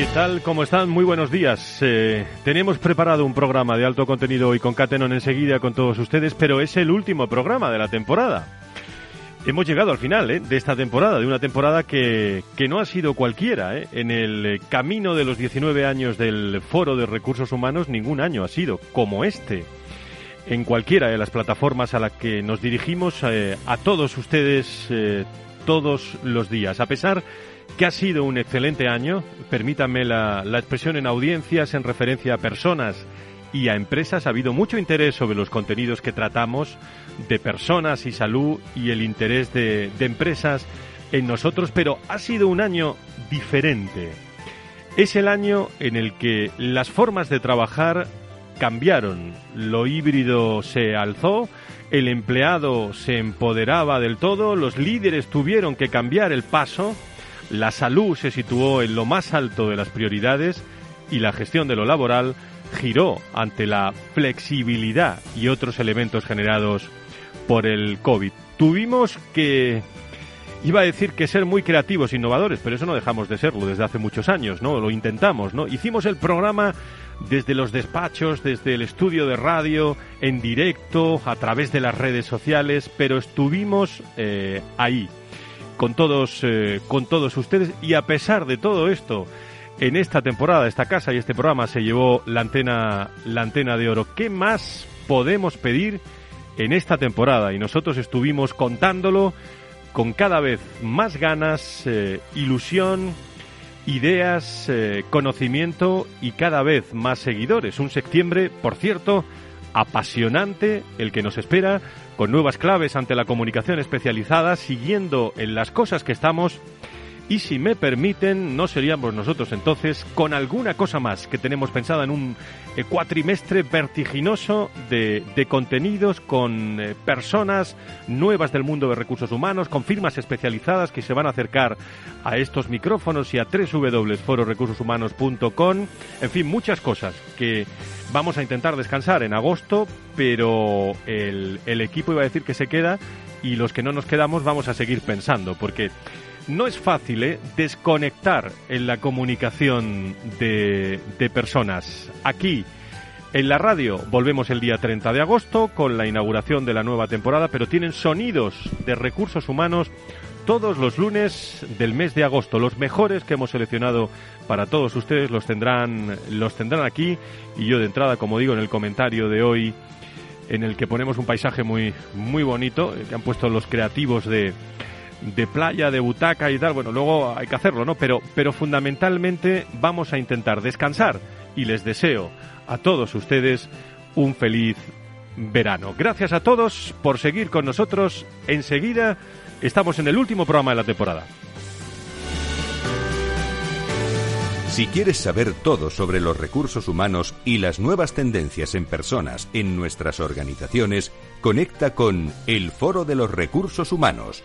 ¿Qué tal? ¿Cómo están? Muy buenos días. Eh, tenemos preparado un programa de alto contenido hoy con Catenon enseguida con todos ustedes, pero es el último programa de la temporada. Hemos llegado al final ¿eh? de esta temporada, de una temporada que, que no ha sido cualquiera. ¿eh? En el camino de los 19 años del Foro de Recursos Humanos, ningún año ha sido como este. En cualquiera de las plataformas a las que nos dirigimos eh, a todos ustedes eh, todos los días. A pesar que ha sido un excelente año, permítanme la, la, expresión en audiencias en referencia a personas y a empresas, ha habido mucho interés sobre los contenidos que tratamos de personas y salud y el interés de, de empresas en nosotros, pero ha sido un año diferente. Es el año en el que las formas de trabajar cambiaron, lo híbrido se alzó, el empleado se empoderaba del todo, los líderes tuvieron que cambiar el paso, la salud se situó en lo más alto de las prioridades y la gestión de lo laboral giró ante la flexibilidad y otros elementos generados por el COVID. Tuvimos que iba a decir que ser muy creativos, innovadores, pero eso no dejamos de serlo desde hace muchos años, ¿no? Lo intentamos, ¿no? Hicimos el programa desde los despachos, desde el estudio de radio, en directo, a través de las redes sociales, pero estuvimos eh, ahí, con todos, eh, con todos ustedes y a pesar de todo esto, en esta temporada, esta casa y este programa se llevó la antena, la antena de oro. ¿Qué más podemos pedir en esta temporada? Y nosotros estuvimos contándolo con cada vez más ganas, eh, ilusión, ideas, eh, conocimiento y cada vez más seguidores. Un septiembre, por cierto, apasionante el que nos espera, con nuevas claves ante la comunicación especializada, siguiendo en las cosas que estamos. Y si me permiten, no seríamos nosotros entonces con alguna cosa más que tenemos pensada en un eh, cuatrimestre vertiginoso de, de contenidos con eh, personas nuevas del mundo de recursos humanos, con firmas especializadas que se van a acercar a estos micrófonos y a www.fororecursoshumanos.com. En fin, muchas cosas que vamos a intentar descansar en agosto, pero el, el equipo iba a decir que se queda y los que no nos quedamos vamos a seguir pensando, porque no es fácil ¿eh? desconectar en la comunicación de, de, personas. Aquí, en la radio, volvemos el día 30 de agosto con la inauguración de la nueva temporada, pero tienen sonidos de recursos humanos todos los lunes del mes de agosto. Los mejores que hemos seleccionado para todos ustedes los tendrán, los tendrán aquí. Y yo de entrada, como digo en el comentario de hoy, en el que ponemos un paisaje muy, muy bonito, que han puesto los creativos de de playa, de butaca y tal, bueno, luego hay que hacerlo, ¿no? Pero, pero fundamentalmente vamos a intentar descansar y les deseo a todos ustedes un feliz verano. Gracias a todos por seguir con nosotros. Enseguida estamos en el último programa de la temporada. Si quieres saber todo sobre los recursos humanos y las nuevas tendencias en personas en nuestras organizaciones, conecta con el Foro de los Recursos Humanos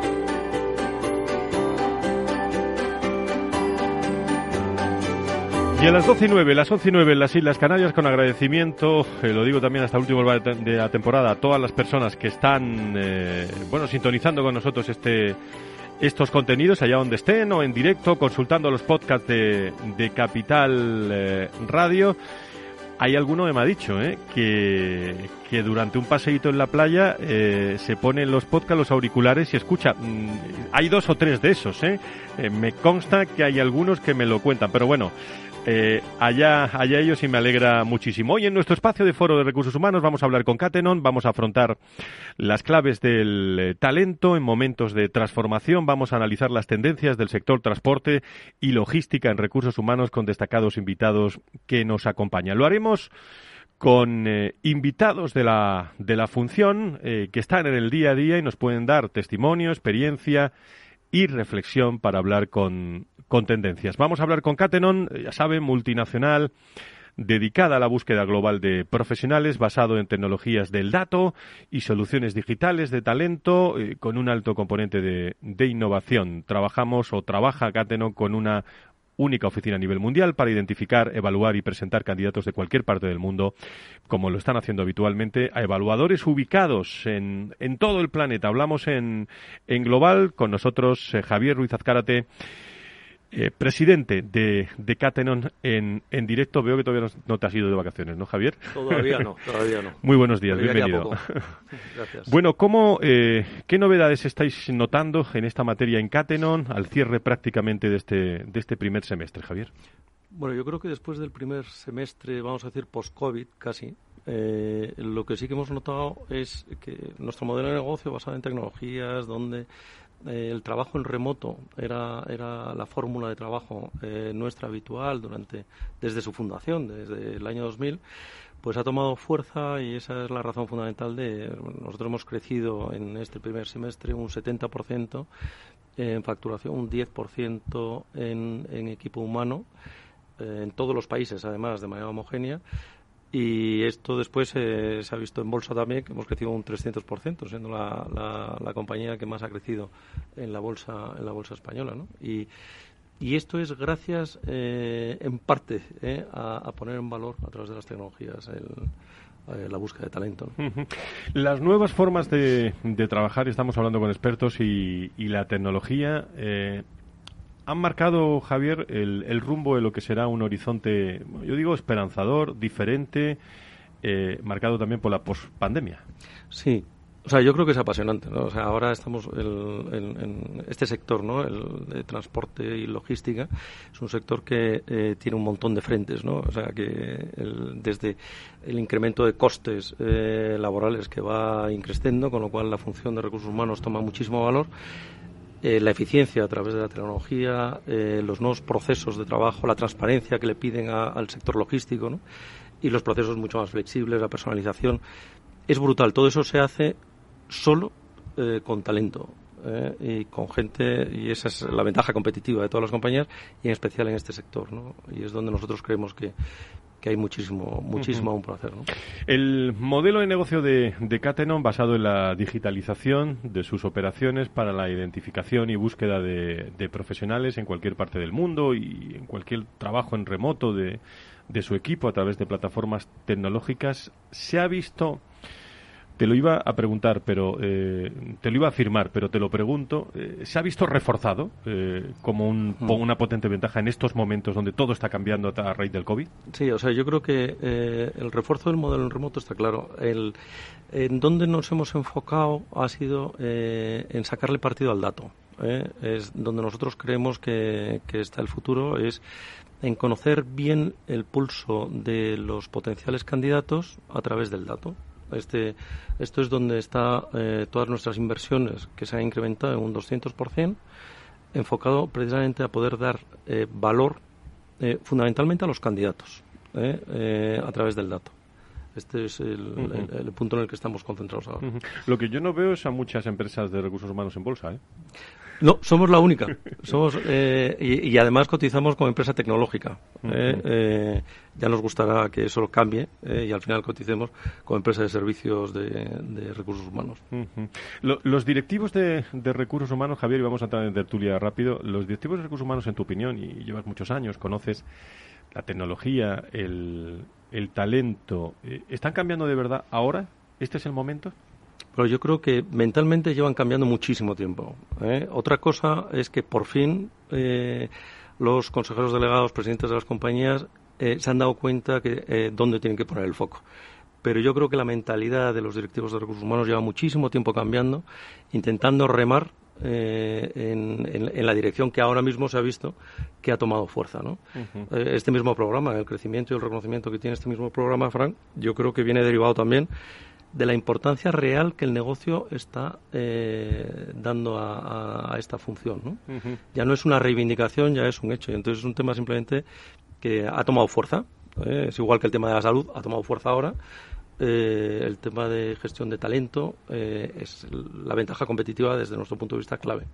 Y a las 12 y 9, las 11 y 9 en las Islas Canarias, con agradecimiento, eh, lo digo también hasta el último de la temporada, a todas las personas que están, eh, bueno, sintonizando con nosotros este, estos contenidos allá donde estén o en directo, consultando los podcasts de, Capital eh, Radio. Hay alguno que me ha dicho que, que durante un paseíto en la playa se ponen los podcasts, los auriculares y escucha. Mm, hay dos o tres de esos. me consta que hay algunos que me lo cuentan, pero bueno, eh, allá, allá ellos y me alegra muchísimo. Hoy en nuestro espacio de Foro de Recursos Humanos vamos a hablar con Catenon, vamos a afrontar las claves del eh, talento en momentos de transformación, vamos a analizar las tendencias del sector transporte y logística en recursos humanos con destacados invitados que nos acompañan. Lo haremos con eh, invitados de la, de la función que están en el día a día y nos pueden dar testimonio, experiencia y reflexión para hablar con, con tendencias. Vamos a hablar con Catenon, ya saben, multinacional dedicada a la búsqueda global de profesionales basado en tecnologías del dato y soluciones digitales de talento eh, con un alto componente de, de, innovación. Trabajamos o trabaja Catenon con una única oficina a nivel mundial para identificar, evaluar y presentar candidatos de cualquier parte del mundo, como lo están haciendo habitualmente, a evaluadores ubicados en, en todo el planeta. Hablamos en, en global con nosotros eh, Javier Ruiz Azcárate. Eh, presidente de, de Catenon en, en, directo. Veo que todavía no, te has ido de vacaciones, ¿no, Javier? Todavía no, todavía no. Muy buenos días, bienvenido. Gracias. Bueno, ¿cómo, eh, ¿qué novedades estáis notando en esta materia en Catenon al cierre prácticamente de este, de este primer semestre, Javier? Bueno, yo creo que después del primer semestre, vamos a decir post-COVID casi, eh, lo que sí que hemos notado es que nuestro modelo de negocio basado en tecnologías, donde eh, el trabajo en remoto era, era la fórmula de trabajo eh, nuestra habitual durante desde su fundación, desde el año 2000, pues ha tomado fuerza y esa es la razón fundamental de nosotros hemos crecido en este primer semestre un 70% en facturación, un 10% en, en equipo humano eh, en todos los países, además, de manera homogénea y esto después eh, se ha visto en bolsa también, que hemos crecido un 300%, siendo la, la, compañía que más ha crecido en la bolsa, en la bolsa española. ¿no? Y, y esto es gracias, eh, en parte, eh, a, poner en valor a través de las tecnologías la búsqueda de talento. Las nuevas formas de, de, trabajar, estamos hablando con expertos, y, y la tecnología han marcado, Javier, el, rumbo de lo que será un horizonte, yo digo, esperanzador, diferente, eh, marcado también por la pospandemia. Sí, o sea, yo creo que es apasionante. O sea, ahora estamos en este sector, ¿no? El de transporte y logística es un sector que eh, tiene un montón de frentes, ¿no? O sea, que desde el incremento de costes eh, laborales que va increciendo, con lo cual la función de recursos humanos toma muchísimo valor eh, la eficiencia a través de la tecnología, eh, los nuevos procesos de trabajo, la transparencia que le piden al sector logístico y los procesos mucho más flexibles, la personalización. Es brutal. Todo eso se hace solo eh, con talento. Y con gente, y esa es la ventaja competitiva de todas las compañías, y en especial en este sector, ¿no? Y es donde nosotros creemos que, que hay muchísimo, muchísimo aún por hacer. ¿no? El modelo de negocio de, de Catenon basado en la digitalización de sus operaciones para la identificación y búsqueda de, de profesionales en cualquier parte del mundo y en cualquier trabajo en remoto de, de su equipo a través de plataformas tecnológicas, se ha visto te lo iba a preguntar, pero eh, te lo iba a afirmar, pero te lo pregunto. Eh, ¿Se ha visto reforzado eh, como un, mm. una potente ventaja en estos momentos donde todo está cambiando a raíz del COVID? Sí, o sea, yo creo que el refuerzo del modelo en remoto está claro. El, en donde nos hemos enfocado ha sido en sacarle partido al dato. Es donde nosotros creemos que, que está el futuro, es en conocer bien el pulso de los potenciales candidatos a través del dato. Este, esto es donde están eh, todas nuestras inversiones, que se han incrementado en un 200%, enfocado precisamente a poder dar eh, valor eh, fundamentalmente a los candidatos a través del dato. Este es el, punto en el que estamos concentrados ahora. Lo que yo no veo es a muchas empresas de recursos humanos en bolsa. ¿eh? No, somos la única. Somos eh, y, además cotizamos como empresa tecnológica. Eh, eh, ya nos gustará que eso cambie y al final coticemos como empresa de servicios de, recursos humanos. los directivos de, recursos humanos, Javier, y vamos a entrar en tertulia rápido. Los directivos de recursos humanos, en tu opinión, y llevas muchos años, conoces la tecnología, el, el talento, ¿están cambiando de verdad ahora? ¿Este es el momento? Pero yo creo que mentalmente llevan cambiando muchísimo tiempo. ¿eh? Otra cosa es que por fin eh, los consejeros delegados, presidentes de las compañías, eh, se han dado cuenta que dónde tienen que poner el foco. Pero yo creo que la mentalidad de los directivos de recursos humanos lleva muchísimo tiempo cambiando, intentando remar en, la dirección que ahora mismo se ha visto que ha tomado fuerza. ¿no? este mismo programa, el crecimiento y el reconocimiento que tiene este mismo programa, Frank, yo creo que viene derivado también de la importancia real que el negocio está eh, dando a, esta función. ¿no? Ya no es una reivindicación, ya es un hecho. Y entonces es un tema simplemente que ha tomado fuerza. ¿eh? Es igual que el tema de la salud, ha tomado fuerza ahora. Eh, el tema de gestión de talento es la ventaja competitiva desde nuestro punto de vista clave.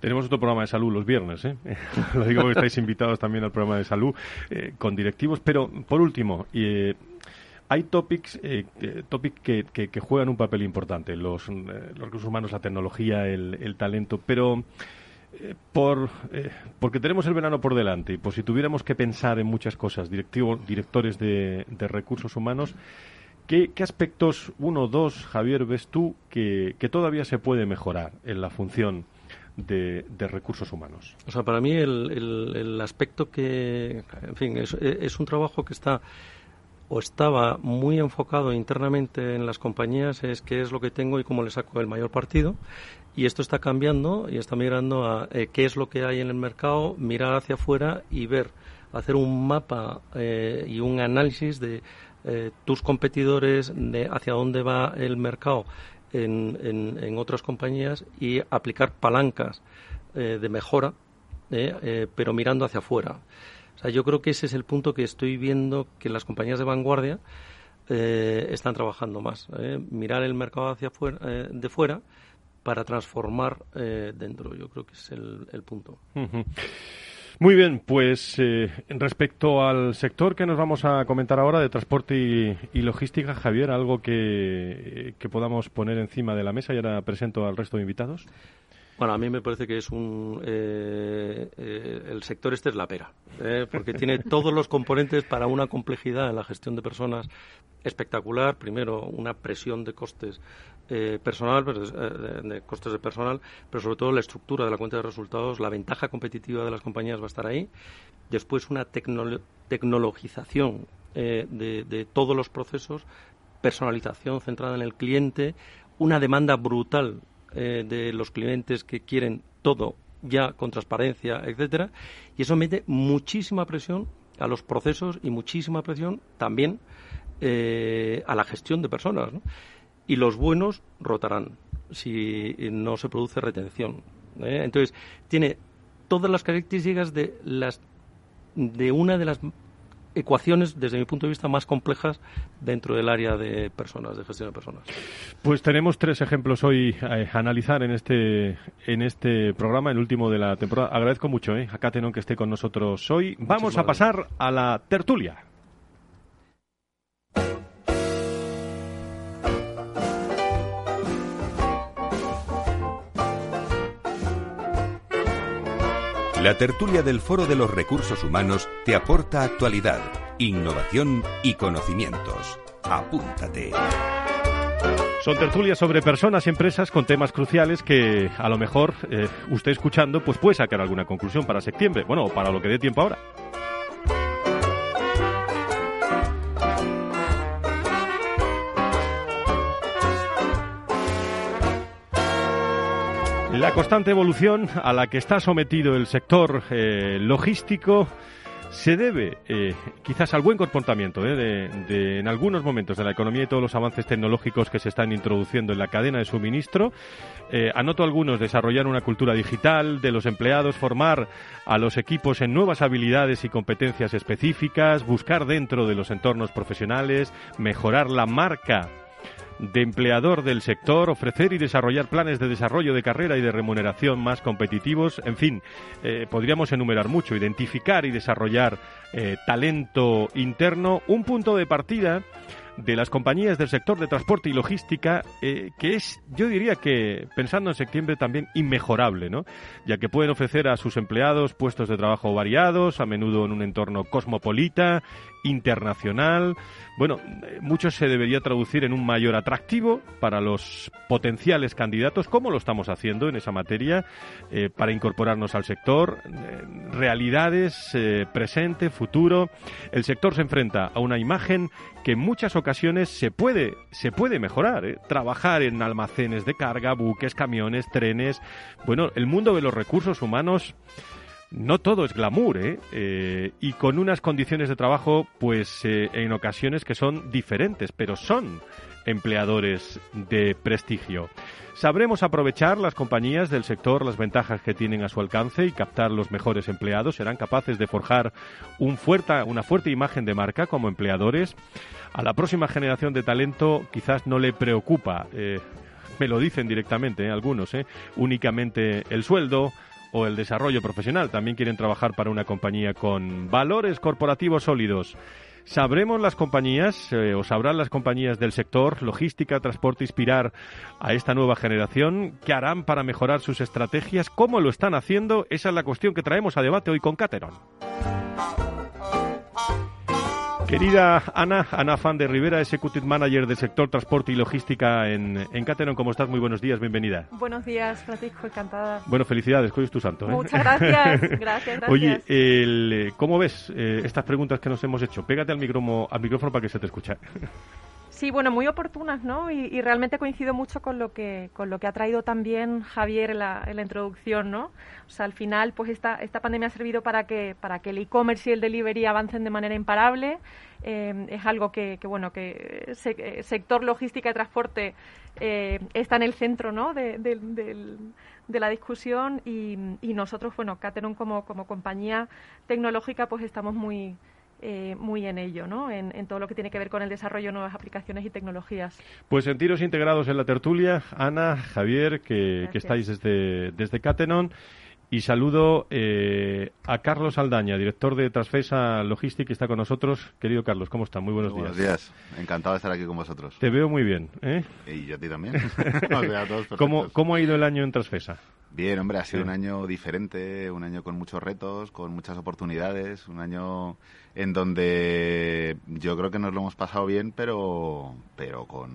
Tenemos otro programa de salud los viernes, ¿eh? lo digo porque estáis invitados también al programa de salud con directivos. Pero, por último, hay topics, eh, que, que, juegan un papel importante, los, eh, recursos humanos, la tecnología, el, talento, pero eh, por, eh, porque tenemos el verano por delante y por si tuviéramos que pensar en muchas cosas, directivos, directores de, recursos humanos, ¿qué, aspectos, uno o dos, Javier, ves tú que, todavía se puede mejorar en la función de, recursos humanos? O sea, para mí el, el, aspecto que, en fin, es un trabajo que está o estaba muy enfocado internamente en las compañías es qué es lo que tengo y cómo le saco el mayor partido. Y esto está cambiando y está migrando a eh, qué es lo que hay en el mercado, mirar hacia afuera y ver, hacer un mapa eh, y un análisis de eh, tus competidores, de hacia dónde va el mercado en, en, otras compañías y aplicar palancas de mejora, pero mirando hacia afuera yo creo que ese es el punto que estoy viendo que las compañías de vanguardia eh, están trabajando más. Eh, mirar el mercado hacia fuera, eh, de fuera para transformar dentro. Yo creo que es el, punto. Muy bien, pues respecto al sector que nos vamos a comentar ahora de transporte y, logística, Javier, algo que, que, podamos poner encima de la mesa y ahora presento al resto de invitados. Bueno, a mí me parece que es un. Eh, eh, el sector este es la pera, ¿eh? porque tiene todos los componentes para una complejidad en la gestión de personas espectacular. Primero, una presión de costes personal, de costes de personal, pero sobre todo la estructura de la cuenta de resultados, la ventaja competitiva de las compañías va a estar ahí. Después, una tecnologización de, de todos los procesos, personalización centrada en el cliente, una demanda brutal eh, de los clientes que quieren todo ya con transparencia, etcétera, y eso mete muchísima presión a los procesos y muchísima presión también eh, a la gestión de personas. Y los buenos rotarán si no se produce retención. ¿eh? Entonces, tiene todas las características de las de una de las ecuaciones, desde mi punto de vista, más complejas dentro del área de personas, de gestión de personas. Pues tenemos tres ejemplos hoy a analizar en este, en este programa, el último de la temporada. Agradezco mucho ¿eh? a Catenon que esté con nosotros hoy. Vamos a pasar a la tertulia. La tertulia del Foro de los Recursos Humanos te aporta actualidad, innovación y conocimientos. Apúntate. Son tertulias sobre personas y empresas con temas cruciales que a lo mejor eh, usted escuchando pues puede sacar alguna conclusión para septiembre, bueno, o para lo que dé tiempo ahora. La constante evolución a la que está sometido el sector eh, logístico se debe eh, quizás al buen comportamiento eh, de, en algunos momentos de la economía y todos los avances tecnológicos que se están introduciendo en la cadena de suministro. anoto algunos, desarrollar una cultura digital de los empleados, formar a los equipos en nuevas habilidades y competencias específicas, buscar dentro de los entornos profesionales, mejorar la marca de empleador del sector, ofrecer y desarrollar planes de desarrollo de carrera y de remuneración más competitivos, en fin, eh, podríamos enumerar mucho, identificar y desarrollar eh, talento interno, un punto de partida de las compañías del sector de transporte y logística, eh, que es, yo diría que, pensando en septiembre, también inmejorable, ¿no? Ya que pueden ofrecer a sus empleados puestos de trabajo variados, a menudo en un entorno cosmopolita, internacional. Bueno, mucho se debería traducir en un mayor atractivo para los potenciales candidatos, como lo estamos haciendo en esa materia, eh, para incorporarnos al sector. Eh, realidades, eh, presente, futuro. El sector se enfrenta a una imagen que en muchas ocasiones se puede, se puede mejorar. Trabajar en almacenes de carga, buques, camiones, trenes. Bueno, el mundo de los recursos humanos no todo es glamour, ¿eh? ¿eh? y con unas condiciones de trabajo, pues eh, en ocasiones que son diferentes, pero son empleadores de prestigio. Sabremos aprovechar las compañías del sector las ventajas que tienen a su alcance y captar los mejores empleados. Serán capaces de forjar un fuerte, una fuerte imagen de marca como empleadores. A la próxima generación de talento quizás no le preocupa, eh, me lo dicen directamente algunos, únicamente el sueldo, o el desarrollo profesional. También quieren trabajar para una compañía con valores corporativos sólidos. ¿Sabremos las compañías eh, o sabrán las compañías del sector logística, transporte inspirar a esta nueva generación? ¿Qué harán para mejorar sus estrategias? ¿Cómo lo están haciendo? Esa es la cuestión que traemos a debate hoy con Cateron. Querida Ana, Ana Fan de Rivera, Executive Manager del sector transporte y logística en, en Cateron, ¿cómo estás? Muy buenos días, bienvenida. Buenos días, Francisco, encantada. Bueno, felicidades, hoy es tu santo. ¿eh? Muchas gracias, gracias, gracias. Oye, el, ¿cómo ves eh, estas preguntas que nos hemos hecho? Pégate al micrófono, al micrófono para que se te escuche. Sí, bueno, muy oportunas, ¿no? Y, realmente coincido mucho con lo que con lo que ha traído también Javier en la, en la introducción, ¿no? O sea, al final, pues esta, esta pandemia ha servido para que para que el e-commerce y el delivery avancen de manera imparable. Eh, es algo que, que bueno, que el sector logística y transporte eh, está en el centro, ¿no? De, de la discusión y, y, nosotros, bueno, Cateron como, como compañía tecnológica, pues estamos muy eh, muy en ello, ¿no? En, todo lo que tiene que ver con el desarrollo de nuevas aplicaciones y tecnologías. Pues sentiros integrados en la tertulia, Ana, Javier, que, estáis desde, desde Catenon. Y saludo eh, a Carlos Aldaña, director de Transfesa Logística, que está con nosotros. Querido Carlos, ¿cómo está? Muy buenos días. Buenos días. Encantado de estar aquí con vosotros. Te veo muy bien. ¿eh? Y yo a ti también. ¿Cómo, ¿Cómo ha ido el año en Transfesa? Bien, hombre, ha sido un año diferente, un año con muchos retos, con muchas oportunidades, un año en donde yo creo que nos lo hemos pasado bien, pero, pero con,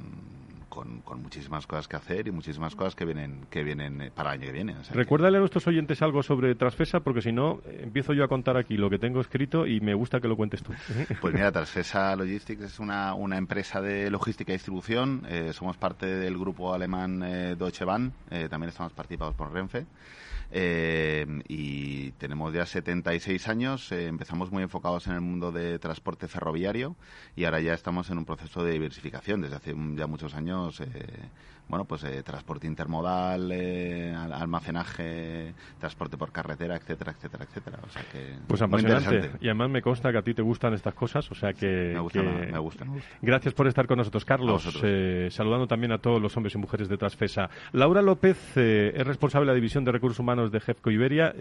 con, muchísimas cosas que hacer y muchísimas cosas que vienen que vienen eh, para el año que viene. Recuérdale a nuestros oyentes algo sobre Transfesa, porque si no, empiezo yo a contar aquí lo que tengo escrito y me gusta que lo cuentes tú. Pues mira, Transfesa Logistics es una, una empresa de logística y distribución. Eh, somos parte del grupo alemán eh, Deutsche Bahn. también estamos participados por Renfe. Eh, y tenemos ya 76 años, eh, empezamos muy enfocados en el mundo de transporte ferroviario y ahora ya estamos en un proceso de diversificación. Desde hace ya muchos años eh, bueno, pues eh, transporte intermodal, eh, almacenaje, transporte por carretera, etcétera, etcétera, etcétera. O sea que pues apasionante. Y además me consta que a ti te gustan estas cosas, o sea que... Me gusta, me, gusta, Gracias por estar con nosotros, Carlos. Eh, saludando también a todos los hombres y mujeres de Transfesa. Laura López es responsable de la División de Recursos Humanos de Jefco Iberia.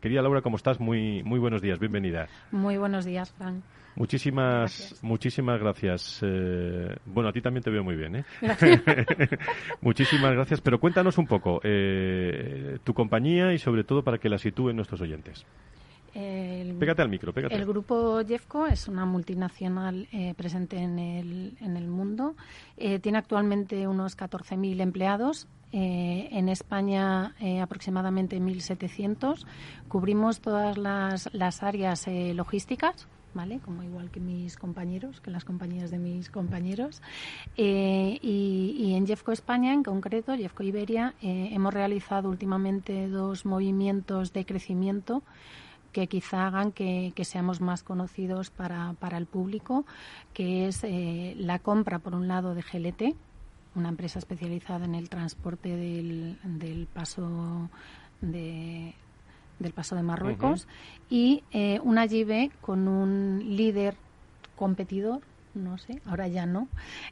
querida Laura, ¿cómo estás? Muy, muy buenos días, bienvenida. Muy buenos días, Frank. Muchísimas gracias. muchísimas gracias. Eh, bueno, a ti también te veo muy bien, ¿eh? muchísimas gracias. Pero cuéntanos un poco eh, tu compañía y sobre todo para que la sitúen nuestros oyentes. pégate al micro, pégate. El grupo Jeffco es una multinacional eh, presente en el, en el mundo. tiene actualmente unos 14.000 empleados. en España aproximadamente 1.700. Cubrimos todas las, las áreas logísticas, ¿vale? Como igual que mis compañeros, que las compañías de mis compañeros. Eh, y, en Jeffco España, en concreto, Jeffco Iberia, eh, hemos realizado últimamente dos movimientos de crecimiento que quizá hagan que, seamos más conocidos para, para, el público, que es eh, la compra, por un lado, de GLT, una empresa especializada en el transporte del, del paso de, del Paso de Marruecos, y eh, una JB con un líder competidor, no sé, ahora ya no,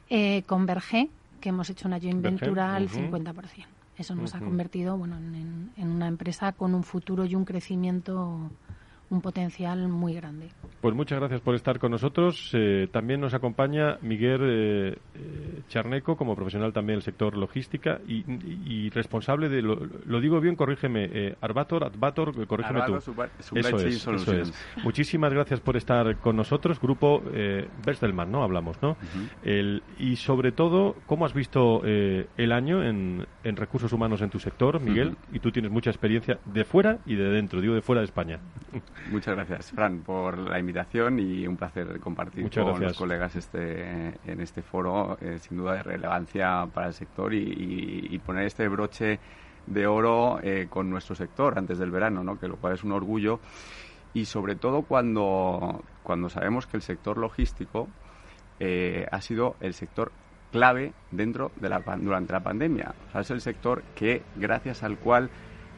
eh, con Berger, que hemos hecho una joint venture al 50%. Eso nos ha convertido bueno, en, una empresa con un futuro y un crecimiento un potencial muy grande. Pues muchas gracias por estar con nosotros. Eh, también nos acompaña Miguel eh, eh, Charneco, como profesional también del sector logística y, responsable de, lo, digo bien, corrígeme, Arbator, Advator, corrígeme tú. eso, es, eso es. Muchísimas gracias por estar con nosotros. Grupo Bestelman, ¿no? Hablamos, ¿no? el, y sobre todo, ¿cómo has visto el año en, recursos humanos en tu sector, Miguel? Y tú tienes mucha experiencia de fuera y de dentro, digo de fuera de España. Muchas gracias, Fran, por la invitación y un placer compartir con los colegas este, en este foro, eh, sin duda de relevancia para el sector y, poner este broche de oro eh, con nuestro sector antes del verano, ¿no? que lo cual es un orgullo y sobre todo cuando, cuando sabemos que el sector logístico eh, ha sido el sector clave dentro de la, durante la pandemia. O sea, es el sector que, gracias al cual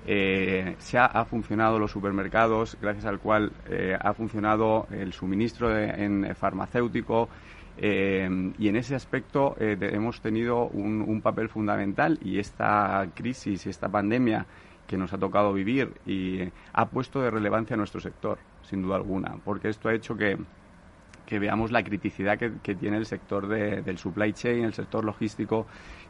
eh, se ha, funcionado los supermercados, gracias al cual eh, ha funcionado el suministro en farmacéutico. Eh, y en ese aspecto hemos tenido un, papel fundamental y esta crisis, esta pandemia que nos ha tocado vivir y ha puesto de relevancia a nuestro sector, sin duda alguna, porque esto ha hecho que, veamos la criticidad que, tiene el sector del supply chain, el sector logístico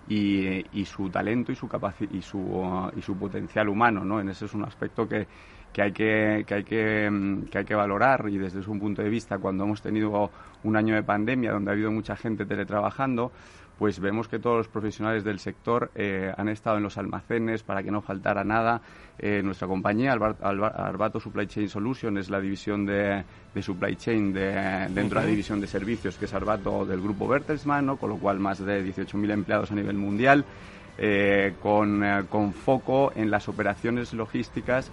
y, su talento y su, y su, y su potencial humano, ¿no? En ese es un aspecto que, que hay que, que, hay que, mm, que hay que valorar y desde su punto de vista, cuando hemos tenido un año de pandemia donde ha habido mucha gente teletrabajando, pues vemos que todos los profesionales del sector eh, han estado en los almacenes para que no faltara nada. Eh, nuestra compañía, Arbato Supply Chain Solution, es la división de, supply chain de, dentro de la división de servicios, que es Arbato del grupo Bertelsmann, con lo cual más de 18.000 empleados a nivel mundial, eh, con, con foco en las operaciones logísticas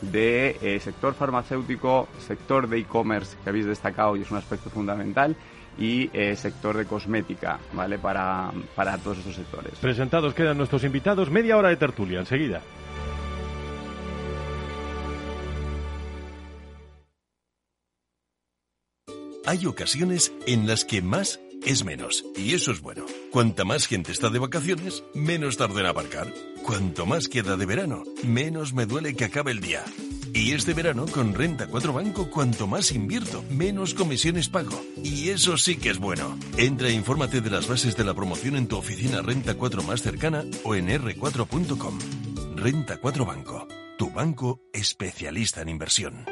de sector farmacéutico, sector de e-commerce que habéis destacado y es un aspecto fundamental y eh, sector de cosmética, ¿vale? Para, para todos estos sectores. Presentados quedan nuestros invitados, media hora de tertulia, enseguida. Hay ocasiones en las que más es menos. Y eso es bueno. Cuanta más gente está de vacaciones, menos tarde en aparcar. Cuanto más queda de verano, menos me duele que acabe el día. Y este verano con Renta 4 Banco, cuanto más invierto, menos comisiones pago. Y eso sí que es bueno. Entra e infórmate de las bases de la promoción en tu oficina Renta 4 más cercana o en r4.com. Renta 4 Banco, tu banco especialista en inversión.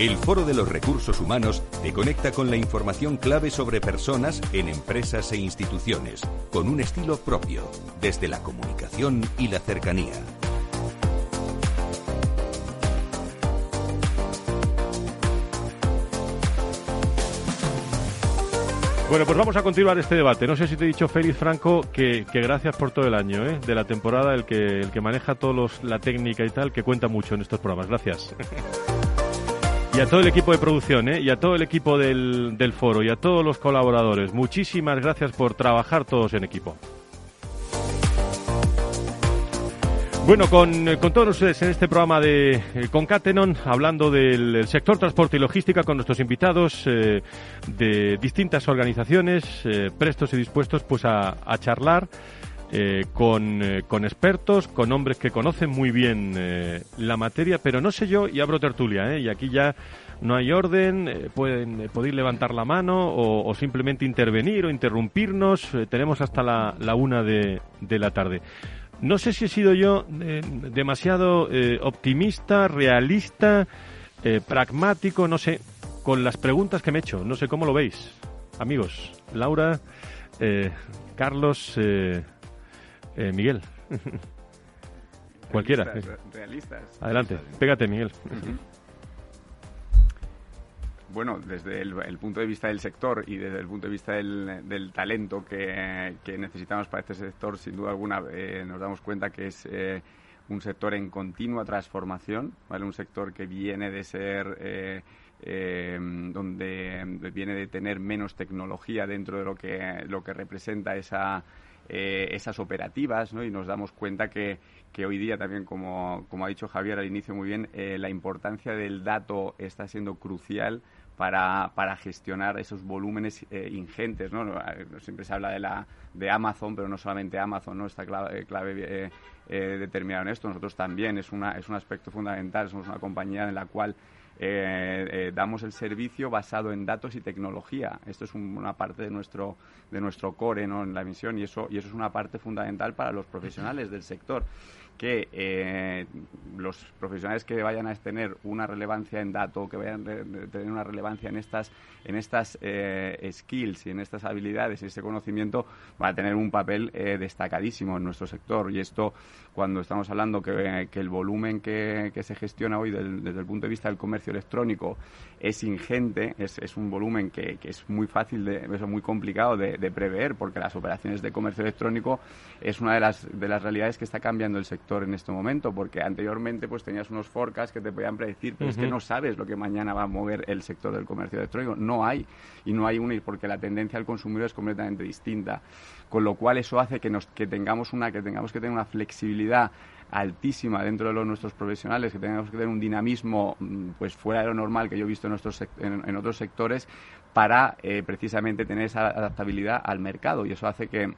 El Foro de los Recursos Humanos te conecta con la información clave sobre personas en empresas e instituciones, con un estilo propio, desde la comunicación y la cercanía. Bueno, pues vamos a continuar este debate. No sé si te he dicho, Félix Franco, que, gracias por todo el año ¿eh? de la temporada, el que, el que maneja todos la técnica y tal, que cuenta mucho en estos programas. Gracias. Y a todo el equipo de producción, ¿eh? y a todo el equipo del, foro, y a todos los colaboradores. Muchísimas gracias por trabajar todos en equipo. Bueno, con, con, todos ustedes en este programa de eh, Concatenon, hablando del sector transporte y logística con nuestros invitados eh, de distintas organizaciones, eh, prestos y dispuestos pues a charlar eh, con, eh, con, expertos, con hombres que conocen muy bien eh, la materia, pero no sé yo, y abro tertulia, y aquí ya no hay orden, pueden podéis levantar la mano o, simplemente intervenir o interrumpirnos, tenemos hasta la, la una de, de, la tarde. No sé si he sido yo demasiado optimista, realista, pragmático, no sé, con las preguntas que me he hecho, no sé cómo lo veis, amigos. Laura, Carlos, eh, Miguel. Cualquiera. Realistas, Adelante, pégate, Miguel. Bueno, desde el, punto de vista del sector y desde el punto de vista del, talento que, necesitamos para este sector, sin duda alguna eh, nos damos cuenta que es eh, un sector en continua transformación, ¿vale? un sector que viene de ser donde viene de tener menos tecnología dentro de lo que, lo que representa esa eh, esas operativas, ¿no? Y nos damos cuenta que, que hoy día también, como, como, ha dicho Javier al inicio muy bien, eh, la importancia del dato está siendo crucial para, para gestionar esos volúmenes eh, ingentes, ¿no? Siempre se habla de, la, de Amazon, pero no solamente Amazon, ¿no? Está clave, clave determinado en esto. Nosotros también es, una, es un aspecto fundamental. Somos una compañía en la cual eh, eh, damos el servicio basado en datos y tecnología. Esto es una parte de nuestro, de nuestro core ¿no? en la misión y eso, y eso es una parte fundamental para los profesionales del sector que eh, los profesionales que vayan a tener una relevancia en dato, que vayan a tener una relevancia en estas, en estas eh, skills y en estas habilidades y este conocimiento, van a tener un papel eh, destacadísimo en nuestro sector. Y esto, cuando estamos hablando que, el volumen que, se gestiona hoy desde el punto de vista del comercio electrónico es ingente, es, es un volumen que, es muy fácil, de, es muy complicado de, de prever, porque las operaciones de comercio electrónico es una de las, de las realidades que está cambiando el sector en este momento, porque anteriormente pues tenías unos forecasts que te podían predecir, pero es que no sabes lo que mañana va a mover el sector del comercio electrónico. No hay, y no hay una, porque la tendencia al consumidor es completamente distinta. Con lo cual eso hace que, nos, que tengamos una, que tengamos que tener una flexibilidad altísima dentro de los nuestros profesionales, que tengamos que tener un dinamismo mm, pues fuera de lo normal que yo he visto en, nuestros, en, otros sectores para eh, precisamente tener esa adaptabilidad al mercado y eso hace que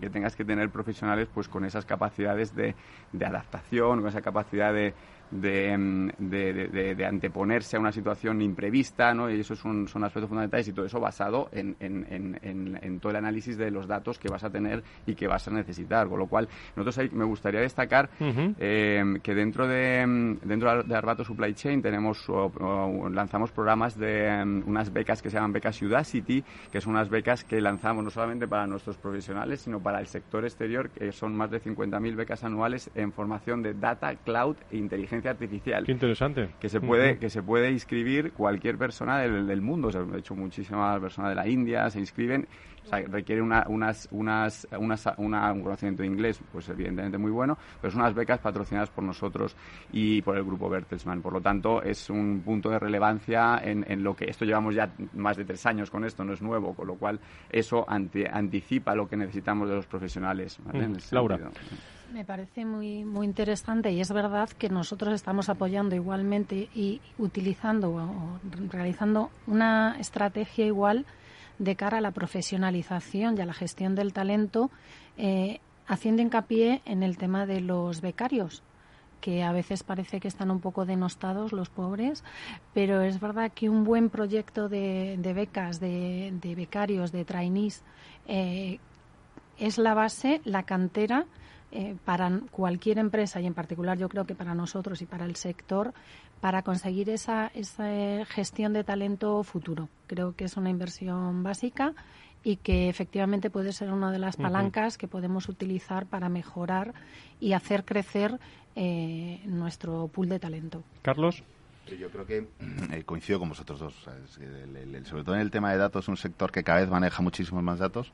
que tengas que tener profesionales pues con esas capacidades de, de adaptación, con esa capacidad de, Mm, de, de, anteponerse a una situación imprevista, ¿no? Y eso son, son aspectos fundamentales y todo eso basado en, en, en, todo el análisis de los datos que vas a tener y que vas a necesitar. Con lo cual, nosotros ahí me gustaría destacar eh, que dentro de, mm, dentro de Arbato Supply Chain tenemos, lanzamos programas de unas becas que se llaman becas Udacity, que son unas becas que lanzamos no solamente para nuestros profesionales, sino para el sector exterior, que son más de 50.000 becas anuales en formación de data, cloud e inteligencia artificial. Qué interesante. Que se puede, que se puede inscribir cualquier persona del, del mundo. de hecho, muchísimas personas de la India se inscriben o sea, requiere una, unas, unas, unas, una, un conocimiento de inglés, pues evidentemente muy bueno, pero son unas becas patrocinadas por nosotros y por el grupo Bertelsmann. Por lo tanto, es un punto de relevancia en, en lo que esto llevamos ya más de tres años con esto, no es nuevo, con lo cual eso anticipa lo que necesitamos de los profesionales. Mm. Laura. Me parece muy, muy interesante y es verdad que nosotros estamos apoyando igualmente y utilizando o realizando una estrategia igual de cara a la profesionalización y a la gestión del talento, eh, haciendo hincapié en el tema de los becarios que a veces parece que están un poco denostados los pobres, pero es verdad que un buen proyecto de, becas, de, becarios, de trainees, eh, es la base, la cantera eh, para cualquier empresa y en particular yo creo que para nosotros y para el sector para conseguir esa, esa gestión de talento futuro. Creo que es una inversión básica y que efectivamente puede ser una de las palancas que podemos utilizar para mejorar y hacer crecer eh, nuestro pool de talento. Carlos. Yo creo que eh, coincido con vosotros dos. sobre todo en el tema de datos, es un sector que cada vez maneja muchísimos más datos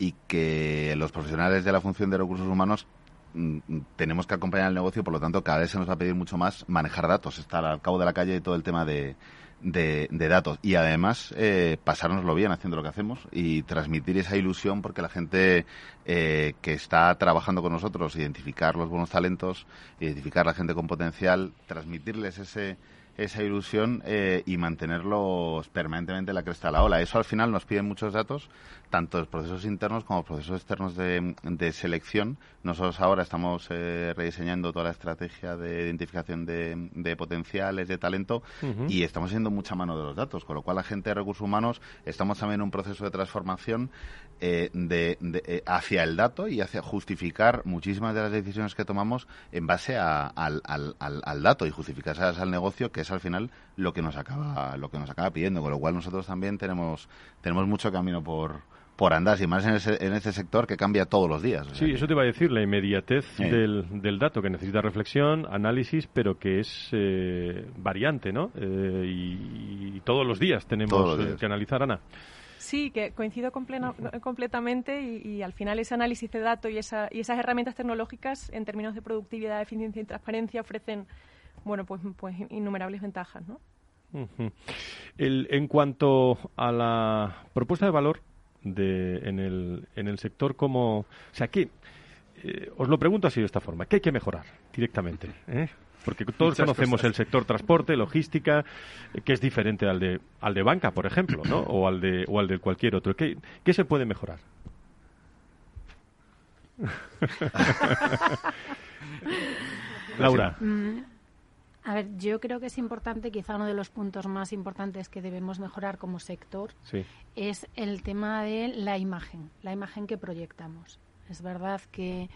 y que los profesionales de la función de recursos humanos Mm, tenemos que acompañar el negocio, por lo tanto, cada vez se nos va a pedir mucho más manejar datos, estar al cabo de la calle y todo el tema de, de, datos. Y además, eh, pasárnoslo bien haciendo lo que hacemos y transmitir esa ilusión porque la gente eh, que está trabajando con nosotros, identificar los buenos talentos, identificar la gente con potencial, transmitirles ese esa ilusión eh, y mantenerlos permanentemente en la cresta de la ola. Eso al final nos piden muchos datos, tanto los procesos internos como procesos externos de, selección. Nosotros ahora estamos eh, rediseñando toda la estrategia de identificación de, potenciales, de talento, y estamos haciendo mucha mano de los datos, con lo cual la gente de recursos humanos estamos también en un proceso de transformación eh, de, hacia el dato y hacia justificar muchísimas de las decisiones que tomamos en base al, al, dato y justificarlas al negocio, que es al final lo que nos acaba lo que nos acaba pidiendo, con lo cual nosotros también tenemos tenemos mucho camino por por andar, y más en, ese, en este sector que cambia todos los días. sí, eso te va a decir, la inmediatez del, del, dato, que necesita reflexión, análisis, pero que es eh, variante, ¿no? Eh, y, todos los días tenemos eh, que analizar, Ana. Sí, que coincido completamente y, al final ese análisis de datos y, esa, y esas herramientas tecnológicas en términos de productividad, eficiencia y transparencia ofrecen bueno, pues, pues innumerables ventajas, ¿no? en cuanto a la propuesta de valor de, en, el, en el sector, como, o sea, ¿qué, eh, os lo pregunto así de esta forma, ¿qué hay que mejorar directamente? Eh? Porque todos conocemos el sector transporte, logística, eh, que es diferente al de, al de banca, por ejemplo, ¿no? O al de, o al de cualquier otro. ¿Qué, qué se puede mejorar? Laura. Mm, a ver, yo creo que es importante, quizá uno de los puntos más importantes que debemos mejorar como sector es el tema de la imagen, la imagen que proyectamos. Es verdad que,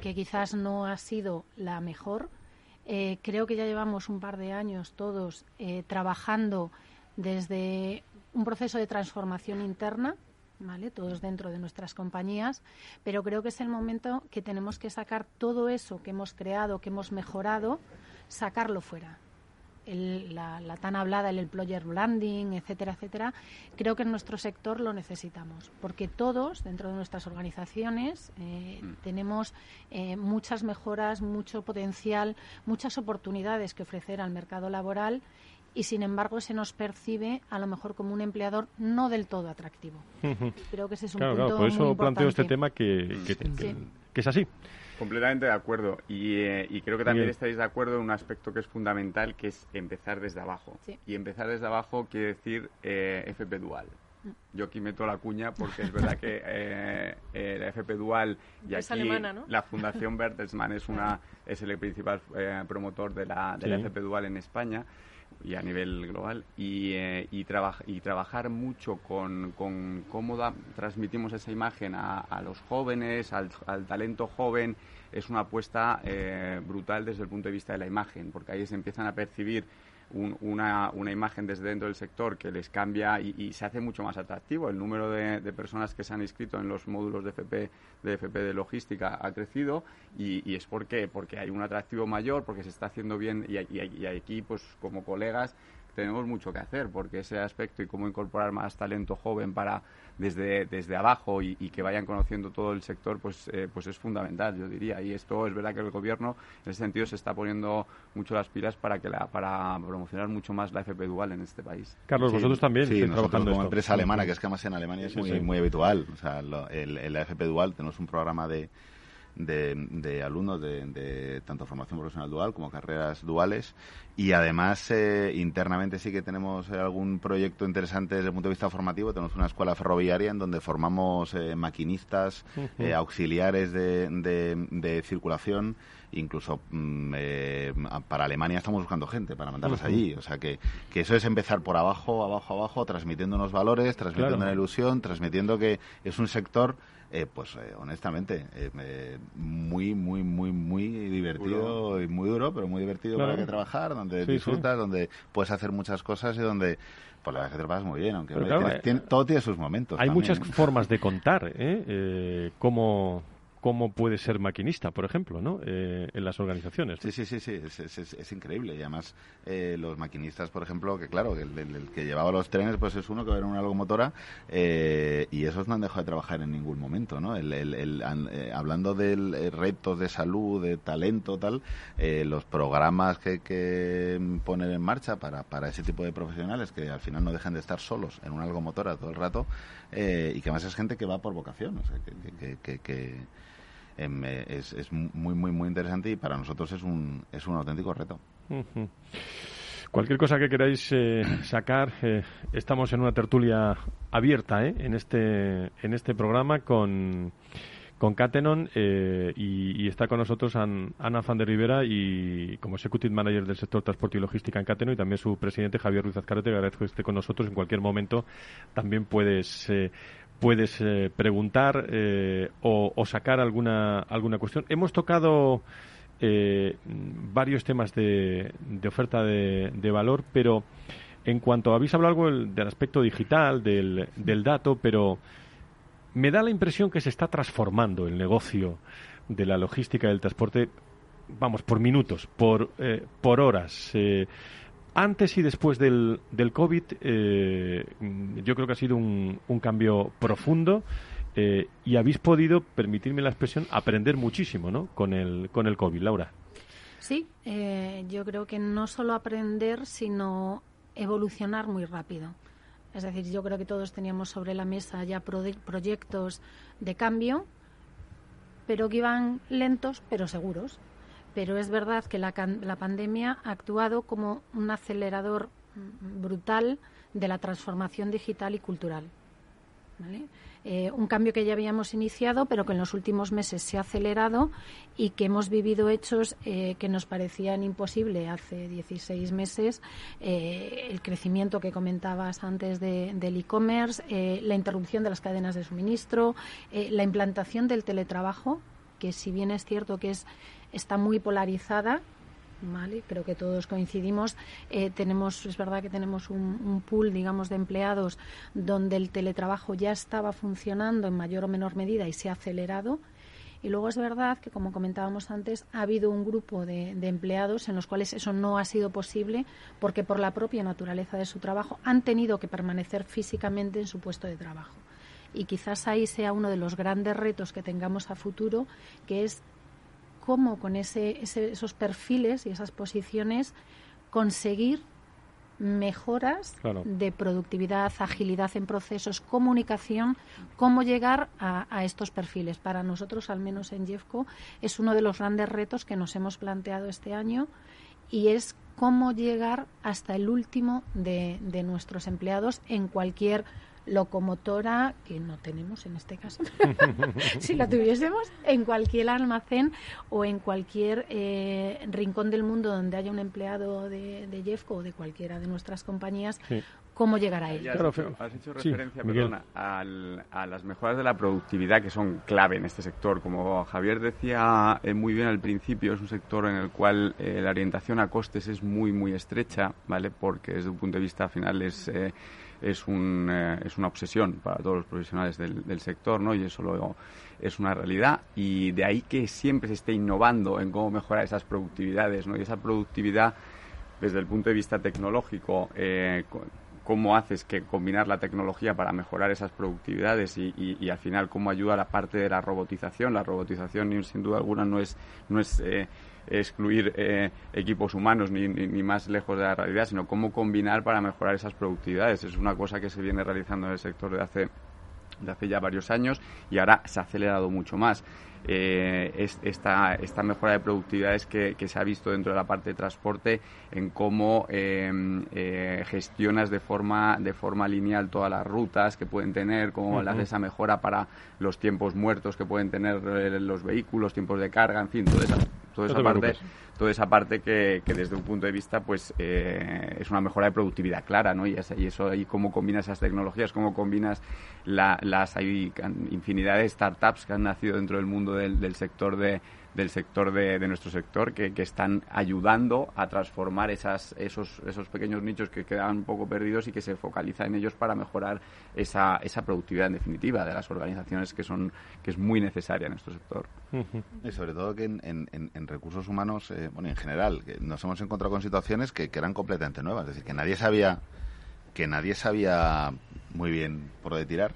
que quizás no ha sido la mejor. Eh, creo que ya llevamos un par de años todos eh, trabajando desde un proceso de transformación interna, ¿vale? todos dentro de nuestras compañías, pero creo que es el momento que tenemos que sacar todo eso que hemos creado, que hemos mejorado, sacarlo fuera. la, tan hablada, el employer branding, etcétera, etcétera, creo que en nuestro sector lo necesitamos, porque todos dentro de nuestras organizaciones eh, mm. tenemos eh, muchas mejoras, mucho potencial, muchas oportunidades que ofrecer al mercado laboral y sin embargo se nos percibe a lo mejor como un empleador no del todo atractivo. Creo que ese es un punto claro, por eso planteo este tema que, que es así. Completamente de acuerdo. Y, eh, creo que también estáis de acuerdo en un aspecto que es fundamental, que es empezar desde abajo. Y empezar desde abajo quiere decir eh, FP Dual. Mm. Yo aquí meto la cuña porque es verdad que eh, eh la FP Dual y aquí la Fundación Bertelsmann es, una, es el principal promotor de la, de la FP Dual en España y a nivel global y, eh, y, y trabajar mucho con, con cómo transmitimos esa imagen a, a los jóvenes, al, al, talento joven, es una apuesta eh, brutal desde el punto de vista de la imagen, porque ahí se empiezan a percibir una, una, imagen desde dentro del sector que les cambia y, se hace mucho más atractivo. El número de, personas que se han inscrito en los módulos de FP de, FP de logística ha crecido y, es porque, porque hay un atractivo mayor, porque se está haciendo bien y, y aquí, pues como colegas, tenemos mucho que hacer porque ese aspecto y cómo incorporar más talento joven para desde, desde abajo y, que vayan conociendo todo el sector pues eh, pues es fundamental yo diría. Y esto es verdad que el gobierno en ese sentido se está poniendo mucho las pilas para que la, para promocionar mucho más la FP dual en este país. Carlos vosotros también sí, trabajando como empresa alemana que es que además en Alemania es muy, muy habitual. O sea el, la FP dual tenemos un programa de de, alumnos de, tanto formación profesional dual como carreras duales. Y además eh, internamente sí que tenemos algún proyecto interesante desde el punto de vista formativo. Tenemos una escuela ferroviaria en donde formamos eh, maquinistas eh, auxiliares de, de, circulación. Incluso mm, para Alemania estamos buscando gente para mandarlos allí. O sea que, que, eso es empezar por abajo abajo abajo transmitiendo unos valores transmitiendo una ilusión transmitiendo que es un sector eh, pues eh, honestamente, eh, muy, muy, muy, muy divertido y muy duro, pero muy divertido para que trabajar, donde disfrutas, donde puedes hacer muchas cosas y donde pues la verdad que te pasas muy bien, aunque todo tiene sus momentos. Hay muchas formas de contar, ¿eh? cómo, cómo puede ser maquinista, por ejemplo, ¿no? Eh, en las organizaciones. Sí, sí, sí, sí, es, increíble. Y además, eh, los maquinistas, por ejemplo, que claro, el, que llevaba los trenes, pues es uno que era una locomotora, eh, y esos no han dejado de trabajar en ningún momento, ¿no? hablando de retos de salud, de talento, tal, los programas que, que ponen en marcha para, para ese tipo de profesionales que al final no dejan de estar solos en una locomotora todo el rato, y que además es gente que va por vocación, o sea, que, que Em, eh, es, es, muy, muy, muy interesante y para nosotros es un, es un auténtico reto. Cualquier cosa que queráis eh, sacar, eh, estamos en una tertulia abierta en, este, en este programa con, con Catenon y, está con nosotros Ana Fan de Rivera y como Executive Manager del sector transporte y logística en Catenon y también su presidente Javier Ruiz Azcarete. agradezco que esté con nosotros. En cualquier momento también puedes puedes eh, preguntar eh, o, sacar alguna, alguna cuestión. Hemos tocado eh, varios temas de, de oferta de, de, valor, pero en cuanto habéis hablado algo del, aspecto digital, del, del, dato, pero me da la impresión que se está transformando el negocio de la logística del transporte, vamos, por minutos, por, por horas antes y después del, del COVID, eh, yo creo que ha sido un, un cambio profundo eh, y habéis podido, permitirme la expresión, aprender muchísimo ¿no? con, el, con el COVID. Laura. Sí, eh, yo creo que no solo aprender, sino evolucionar muy rápido. Es decir, yo creo que todos teníamos sobre la mesa ya proyectos de cambio, pero que iban lentos, pero seguros pero es verdad que la, pandemia ha actuado como un acelerador brutal de la transformación digital y cultural. Eh, un cambio que ya habíamos iniciado, pero que en los últimos meses se ha acelerado y que hemos vivido hechos eh, que nos parecían imposibles hace 16 meses. Eh, el crecimiento que comentabas antes del e-commerce, la interrupción de las cadenas de suministro, la implantación del teletrabajo, que si bien es cierto que es está muy polarizada. ¿Vale? Creo que todos coincidimos. Eh, tenemos, es verdad que tenemos un, pool, digamos, de empleados donde el teletrabajo ya estaba funcionando en mayor o menor medida y se ha acelerado. Y luego es verdad que, como comentábamos antes, ha habido un grupo de, de, empleados en los cuales eso no ha sido posible porque por la propia naturaleza de su trabajo han tenido que permanecer físicamente en su puesto de trabajo. Y quizás ahí sea uno de los grandes retos que tengamos a futuro, que es cómo con ese, esos perfiles y esas posiciones conseguir mejoras de productividad, agilidad en procesos, comunicación, cómo llegar a, estos perfiles. Para nosotros, al menos en Jeffco, es uno de los grandes retos que nos hemos planteado este año y es cómo llegar hasta el último de, de nuestros empleados en cualquier locomotora, que no tenemos en este caso, si la tuviésemos, en cualquier almacén o en cualquier eh, rincón del mundo donde haya un empleado de, de Jeffco o de cualquiera de nuestras compañías, cómo llegar a ello. Has, hecho referencia a las mejoras de la productividad que son clave en este sector. Como Javier decía eh, muy bien al principio, es un sector en el cual eh, la orientación a costes es muy, muy estrecha, ¿vale? Porque desde un punto de vista final es... Eh, es, un, es una obsesión para todos los profesionales del, del sector, ¿no? Y eso luego es una realidad y de ahí que siempre se esté innovando en cómo mejorar esas productividades, ¿no? Y esa productividad desde el punto de vista tecnológico, eh, cómo haces que combinar la tecnología para mejorar esas productividades y, al final cómo ayuda la parte de la robotización. La robotización, sin duda alguna, no es, no es eh, excluir eh, equipos humanos ni, ni, más lejos de la realidad, sino cómo combinar para mejorar esas productividades. Es una cosa que se viene realizando en el sector de hace, de hace ya varios años y ahora se ha acelerado mucho más. Eh, esta, esta mejora de productividades que, que, se ha visto dentro de la parte de transporte en cómo em, eh, gestionas de forma, de forma lineal todas las rutas que pueden tener, cómo le haces esa mejora para los tiempos muertos que pueden tener eh, los vehículos, tiempos de carga, en fin, toda esa, toda esa parte toda esa parte que, que, desde un punto de vista pues eh, es una mejora de productividad clara no y, y eso ahí cómo combinas esas tecnologías cómo combinas la, las hay infinidad de startups que han nacido dentro del mundo del, sector de del sector de, nuestro sector que, que, están ayudando a transformar esas, esos, esos pequeños nichos que quedaban un poco perdidos y que se focaliza en ellos para mejorar esa, esa productividad en definitiva de las organizaciones que son que es muy necesaria en nuestro sector. Y sobre todo que en, en, recursos humanos, eh, bueno, en general, que nos hemos encontrado con situaciones que, que eran completamente nuevas, es decir, que nadie sabía que nadie sabía muy bien por dónde tirar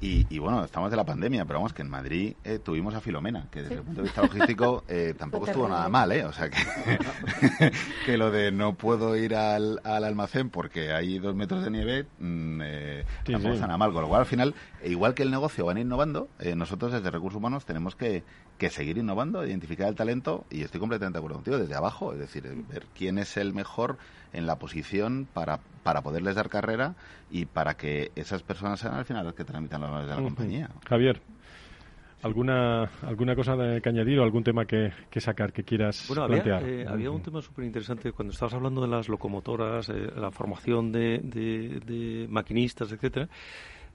y, bueno, estamos de la pandemia, pero vamos, que en Madrid eh, tuvimos a Filomena, que desde el punto de vista logístico eh, tampoco estuvo nada mal, ¿eh? O sea, que, que lo de no puedo ir al, al, almacén porque hay dos metros de nieve, mm, eh, tampoco está nada mal. Con lo cual, al final, igual que el negocio van innovando, eh, nosotros desde Recursos Humanos tenemos que, que seguir innovando, identificar el talento, y estoy completamente de acuerdo contigo, desde abajo, es decir, ver quién es el mejor en la posición para, para poderles dar carrera y para que esas personas sean al final las que tramitan los valores de la compañía. Javier. ¿Alguna, ¿Alguna cosa que añadir o algún tema que, sacar que quieras plantear? Había, eh, había un tema súper interesante cuando estabas hablando de las locomotoras, eh, la formación de, de, maquinistas, etcétera.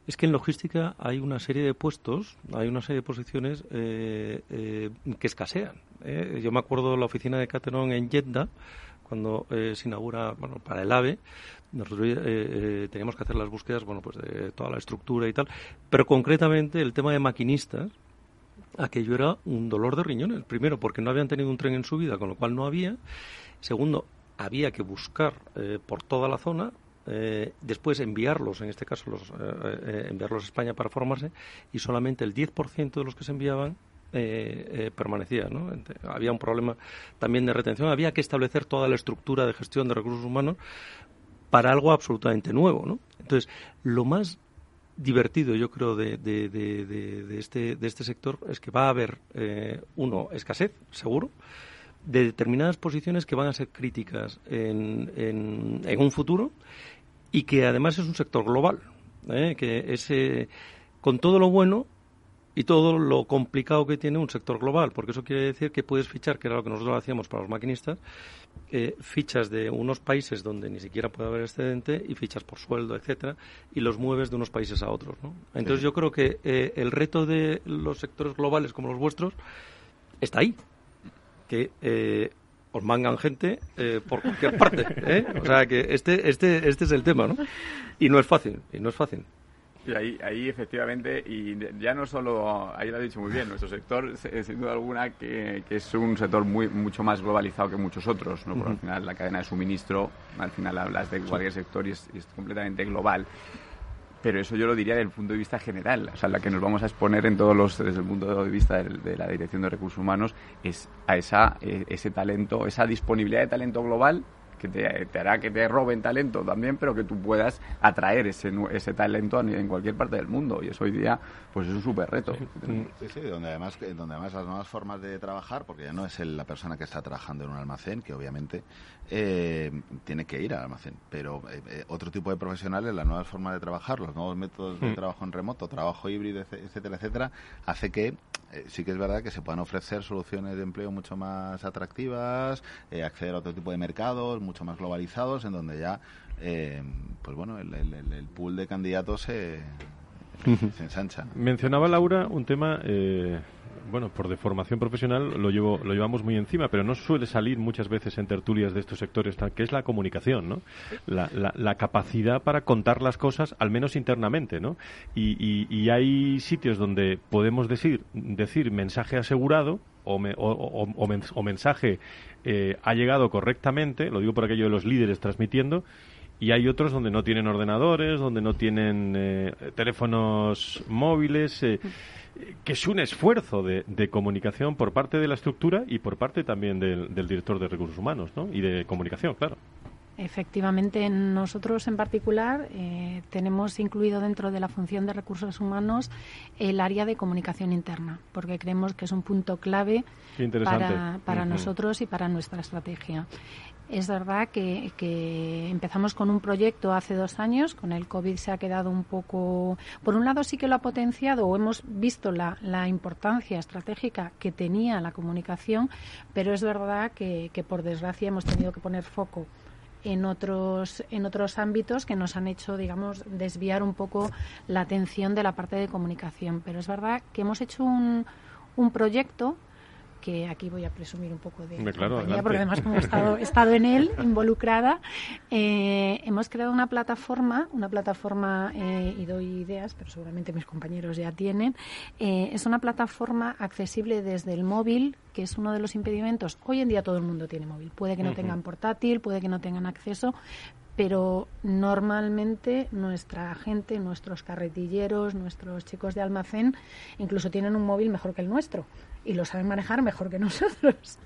Es que en logística hay una serie de puestos, hay una serie de posiciones eh, que escasean. Yo me acuerdo de la oficina de Cateron en Jeddah, cuando eh, se inaugura, bueno, para el AVE, nosotros eh, eh, teníamos que hacer las búsquedas, bueno, pues de toda la estructura y tal, pero concretamente el tema de maquinistas, aquello era un dolor de riñones. Primero, porque no habían tenido un tren en su vida, con lo cual no había. Segundo, había que buscar por toda la zona después enviarlos, en este caso los, enviarlos a España para formarse, y solamente el 10% de los que se enviaban eh, eh, permanecía. ¿no? Había un problema también de retención. Había que establecer toda la estructura de gestión de recursos humanos para algo absolutamente nuevo. ¿no? Entonces, lo más divertido, yo creo, de, de, de, este, de este sector es que va a haber, eh, uno, escasez, seguro, de determinadas posiciones que van a ser críticas en, en, en un futuro y que además es un sector global, ¿eh? que ese, con todo lo bueno y todo lo complicado que tiene un sector global, porque eso quiere decir que puedes fichar, que era lo que nosotros hacíamos para los maquinistas, eh, fichas de unos países donde ni siquiera puede haber excedente y fichas por sueldo, etcétera, y los mueves de unos países a otros. ¿no? Entonces yo creo que eh, el reto de los sectores globales como los vuestros está ahí, que eh, os mangan gente por cualquier parte. O sea que este, este, este es el tema, ¿no? Y no es fácil, y no es fácil. Y ahí, ahí efectivamente, y ya no solo, ahí lo ha dicho muy bien, nuestro sector, sin duda alguna, que, que, es un sector muy mucho más globalizado que muchos otros, ¿no? Porque al final la cadena de suministro, al final hablas de cualquier sector y es, es, completamente global. Pero eso yo lo diría desde el punto de vista general, o sea, la que nos vamos a exponer en todos los, desde el punto de vista de, la Dirección de Recursos Humanos, es a esa, eh, ese talento, esa disponibilidad de talento global que te, hará que te roben talento también, pero que tú puedas atraer ese, ese talento en cualquier parte del mundo. Y eso hoy día, pues es un súper reto. Sí, sí, donde además, donde además las nuevas formas de trabajar, porque ya no es la persona que está trabajando en un almacén, que obviamente eh, tiene que ir al almacén, pero eh, eh, otro tipo de profesionales, las nuevas formas de trabajar, los nuevos métodos de mm. trabajo en remoto, trabajo híbrido, etcétera, etcétera, hace que sí que es verdad que se puedan ofrecer soluciones de empleo mucho más atractivas, acceder a otro tipo de mercados, mucho más globalizados, en donde ya, pues bueno, el, el, pool de candidatos se, se ensancha. Mencionaba Laura un tema bueno, por deformación profesional lo, llevo, lo llevamos muy encima, pero no suele salir muchas veces en tertulias de estos sectores, que es la comunicación, ¿no? La, la, capacidad para contar las cosas, al menos internamente, ¿no? Y, y, hay sitios donde podemos decir, decir mensaje asegurado o, o, mensaje eh, ha llegado correctamente, lo digo por aquello de los líderes transmitiendo, y hay otros donde no tienen ordenadores, donde no tienen eh, teléfonos móviles. Eh, que es un esfuerzo de, comunicación por parte de la estructura y por parte también del, director de recursos humanos ¿no? y de comunicación, claro. Efectivamente, nosotros en particular eh, tenemos incluido dentro de la función de recursos humanos el área de comunicación interna, porque creemos que es un punto clave para, para nosotros y para nuestra estrategia. Es verdad que, empezamos con un proyecto hace dos años, con el COVID se ha quedado un poco. Por un lado, sí que lo ha potenciado o hemos visto la, importancia estratégica que tenía la comunicación, pero es verdad que, por desgracia hemos tenido que poner foco en otros en otros ámbitos que nos han hecho digamos desviar un poco la atención de la parte de comunicación. Pero es verdad que hemos hecho un, un proyecto que aquí voy a presumir un poco de compañía, porque además como he estado, estado en él, involucrada, eh, hemos creado una plataforma, una plataforma, eh, y doy ideas, pero seguramente mis compañeros ya tienen, eh, es una plataforma accesible desde el móvil, que es uno de los impedimentos. Hoy en día todo el mundo tiene móvil, puede que no tengan portátil, puede que no tengan acceso, pero normalmente nuestra gente, nuestros carretilleros, nuestros chicos de almacén, incluso tienen un móvil mejor que el nuestro y lo saben manejar mejor que nosotros.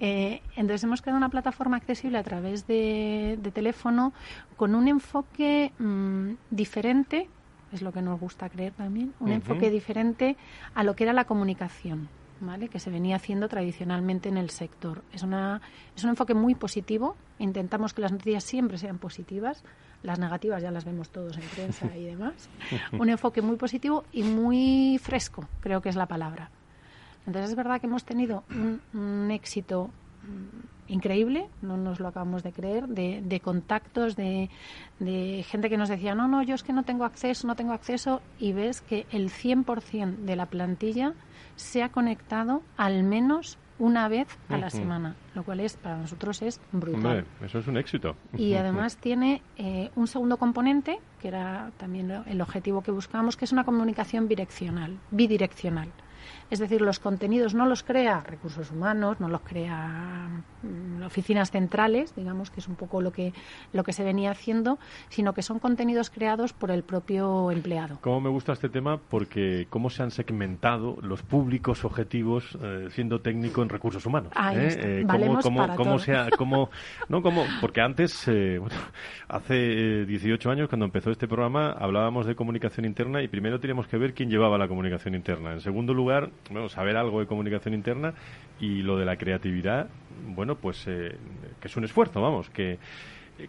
Eh, entonces hemos creado una plataforma accesible a través de, teléfono con un enfoque mm, diferente, es lo que nos gusta creer también, un enfoque diferente a lo que era la comunicación. ¿Vale? que se venía haciendo tradicionalmente en el sector. Es, una, es un enfoque muy positivo. Intentamos que las noticias siempre sean positivas. Las negativas ya las vemos todos en prensa y demás. Un enfoque muy positivo y muy fresco, creo que es la palabra. Entonces es verdad que hemos tenido un, éxito mm, increíble, no nos lo acabamos de creer, de, contactos, de, gente que nos decía, no, no, yo es que no tengo acceso, no tengo acceso, y ves que el 100% de la plantilla se ha conectado al menos una vez a la semana, lo cual es para nosotros es brutal. eso es un éxito. Y además tiene eh, un segundo componente, que era también el objetivo que buscábamos, que es una comunicación bidireccional, bidireccional. Es decir, los contenidos no los crea recursos humanos, no los crea mm, oficinas centrales, digamos que es un poco lo que, lo que se venía haciendo, sino que son contenidos creados por el propio empleado. Cómo me gusta este tema porque cómo se han segmentado los públicos objetivos eh, siendo técnico en recursos humanos. ¿eh? cómo, cómo, sea, cómo, no, cómo, porque antes, eh, hace 18 años cuando empezó este programa hablábamos de comunicación interna y primero teníamos que ver quién llevaba la comunicación interna. En segundo lugar, bueno, saber algo de comunicación interna y lo de la creatividad, bueno, pues eh, que es un esfuerzo, vamos, que,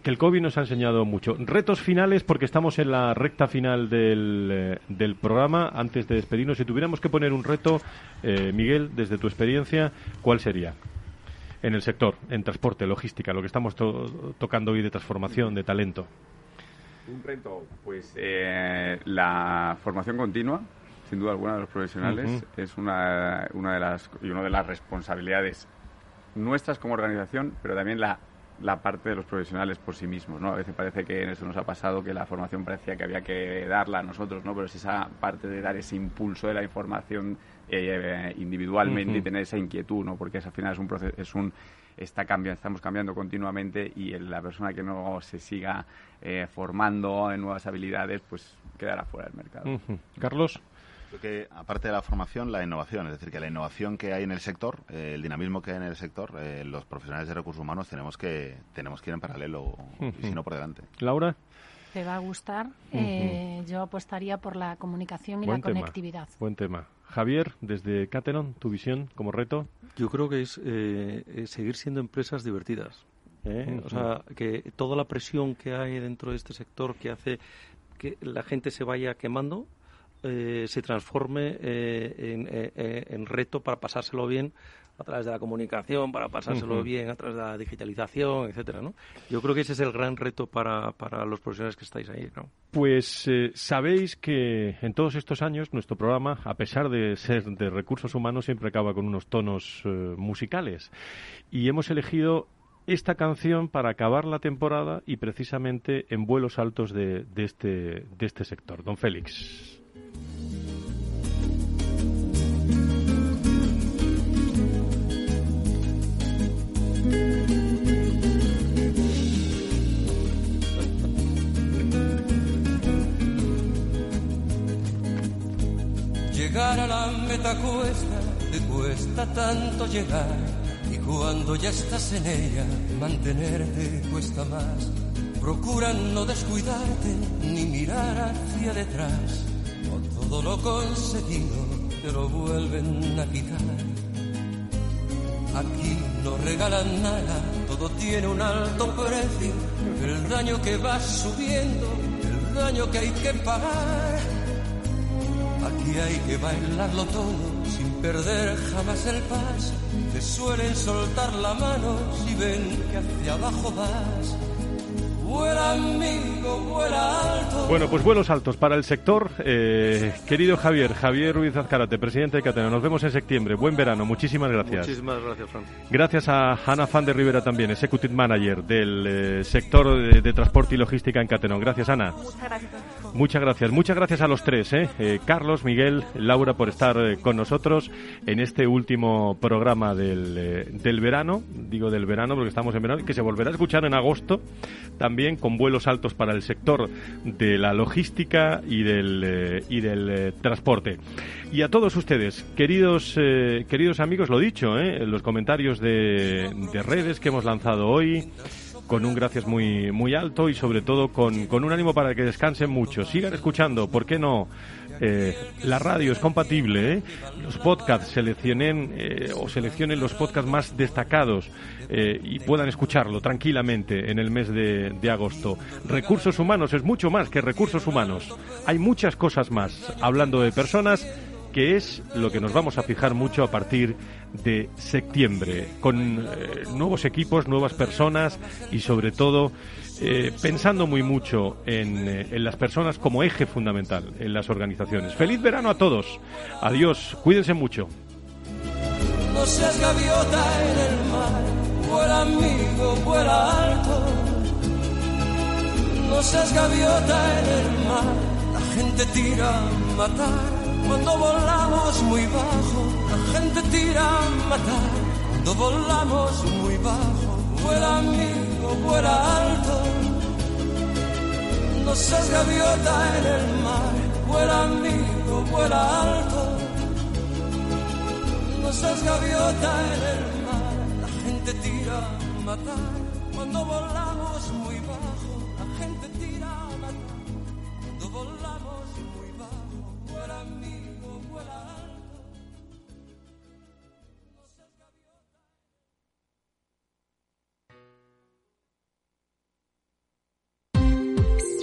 que el COVID nos ha enseñado mucho. Retos finales, porque estamos en la recta final del, eh, del programa. Antes de despedirnos, si tuviéramos que poner un reto, eh, Miguel, desde tu experiencia, ¿cuál sería? En el sector, en transporte, logística, lo que estamos tocando hoy de transformación, de talento. Un reto, pues la formación continua, sin duda alguna de los profesionales es una, una de las y una de las responsabilidades nuestras como organización, pero también la, la parte de los profesionales por sí mismos, ¿no? A veces parece que en eso nos ha pasado que la formación parecía que había que darla a nosotros, ¿no? Pero es esa parte de dar ese impulso de la información eh, individualmente y tener esa inquietud, ¿no? Porque al final es un proceso, es un está cambiando, estamos cambiando continuamente y la persona que no se siga eh, formando en nuevas habilidades, pues quedará fuera del mercado. Carlos. Creo que aparte de la formación, la innovación, es decir, que la innovación que hay en el sector, eh, el dinamismo que hay en el sector, eh, los profesionales de recursos humanos tenemos que tenemos que ir en paralelo y si no por delante. Laura. Te va a gustar. Eh, yo apostaría por la comunicación y la conectividad. Buen tema. Javier, desde Catenon, tu visión como reto. Yo creo que es seguir siendo empresas divertidas. O sea, que toda la presión que hay dentro de este sector que hace que la gente se vaya quemando eh, se transforme eh, eh, en, reto para pasárselo bien a través de la comunicación, para pasárselo bien a través de la digitalización, etcétera, ¿no? Yo creo que ese es el gran reto para, para los profesionales que estáis ahí, ¿no? Pues sabéis que en todos estos años nuestro programa, a pesar de ser de recursos humanos, siempre acaba con unos tonos musicales. Y hemos elegido esta canción para acabar la temporada y precisamente en vuelos altos de, de, este, de este sector. Don Félix. Llegar a la meta cuesta, te cuesta tanto llegar. Y cuando ya estás en ella, mantenerte cuesta más. Procura no descuidarte ni mirar hacia detrás. O todo lo conseguido te lo vuelven a quitar. Aquí no regalan nada, todo tiene un alto precio. El daño que va subiendo, el daño que hay que pagar Aquí hay que bailarlo todo sin perder jamás el paso. Te suelen soltar la mano si ven que hacia abajo vas. Bueno, pues vuelos altos para el sector. Eh, querido Javier, Javier Ruiz Azcarate, presidente de Catena, nos vemos en septiembre. Buen verano, muchísimas gracias. Muchísimas gracias, Fran. Gracias a Ana Fan de Rivera también, Executive Manager del eh, sector de, transporte y logística en Catena. Gracias, Ana. Muchas gracias. Muchas gracias. Muchas gracias a los tres, eh. Carlos, Miguel, Laura, por estar con nosotros en este último programa del, del verano. Digo del verano porque estamos en verano, que se volverá a escuchar en agosto también con vuelos altos para el sector de la logística y del, eh, y del eh, transporte. Y a todos ustedes, queridos, eh, queridos amigos, lo dicho, los comentarios de, de redes que hemos lanzado hoy, con un gracias muy, muy alto y sobre todo con, con un ánimo para que descansen mucho. Sigan escuchando, ¿por qué no? Eh, la radio es compatible, ¿eh? los podcasts seleccionen eh, o seleccionen los podcasts más destacados y puedan escucharlo tranquilamente en el mes de, de, agosto. Recursos humanos es mucho más que recursos humanos. Hay muchas cosas más hablando de personas que es lo que nos vamos a fijar mucho a partir de septiembre, con nuevos equipos, nuevas personas y sobre todo eh, pensando muy mucho en, eh, en, las personas como eje fundamental en las organizaciones. Feliz verano a todos. Adiós. Cuídense mucho. No seas gaviota en el mar, vuela amigo, vuela alto. No seas gaviota en el mar, la gente tira a matar. Cuando volamos muy bajo, la gente tira a matar. Cuando volamos muy bajo, vuela amigo vuela alto, no seas gaviota en el mar, vuela amigo, vuela alto, no seas gaviota en el mar, la gente tira a matar cuando volamos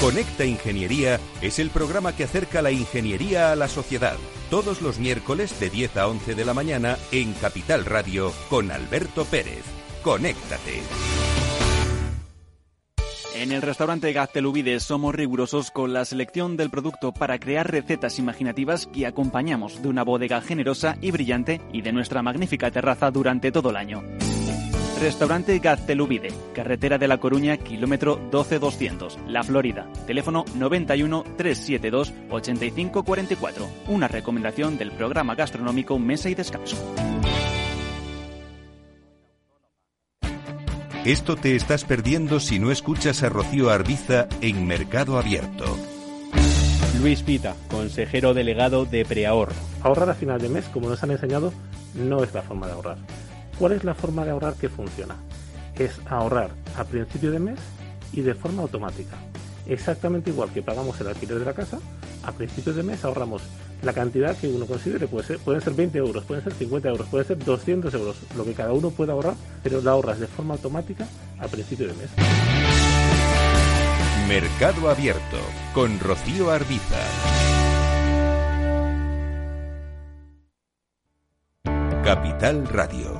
Conecta Ingeniería es el programa que acerca la ingeniería a la sociedad. Todos los miércoles de 10 a 11 de la mañana en Capital Radio con Alberto Pérez. Conéctate. En el restaurante Gaztelubides somos rigurosos con la selección del producto para crear recetas imaginativas que acompañamos de una bodega generosa y brillante y de nuestra magnífica terraza durante todo el año. Restaurante Gaztelubide, carretera de La Coruña, kilómetro 12200, La Florida. Teléfono 91 372 8544. Una recomendación del programa gastronómico Mesa y Descanso. Esto te estás perdiendo si no escuchas a Rocío Arbiza en Mercado Abierto. Luis Pita, consejero delegado de Preahorro. Ahorrar a final de mes, como nos han enseñado, no es la forma de ahorrar. ¿Cuál es la forma de ahorrar que funciona? Es ahorrar a principio de mes y de forma automática. Exactamente igual que pagamos el alquiler de la casa, a principio de mes ahorramos la cantidad que uno considere. Puede ser, pueden ser 20 euros, pueden ser 50 euros, pueden ser 200 euros, lo que cada uno pueda ahorrar, pero la ahorras de forma automática a principio de mes. Mercado Abierto con Rocío Arbiza. Capital Radio,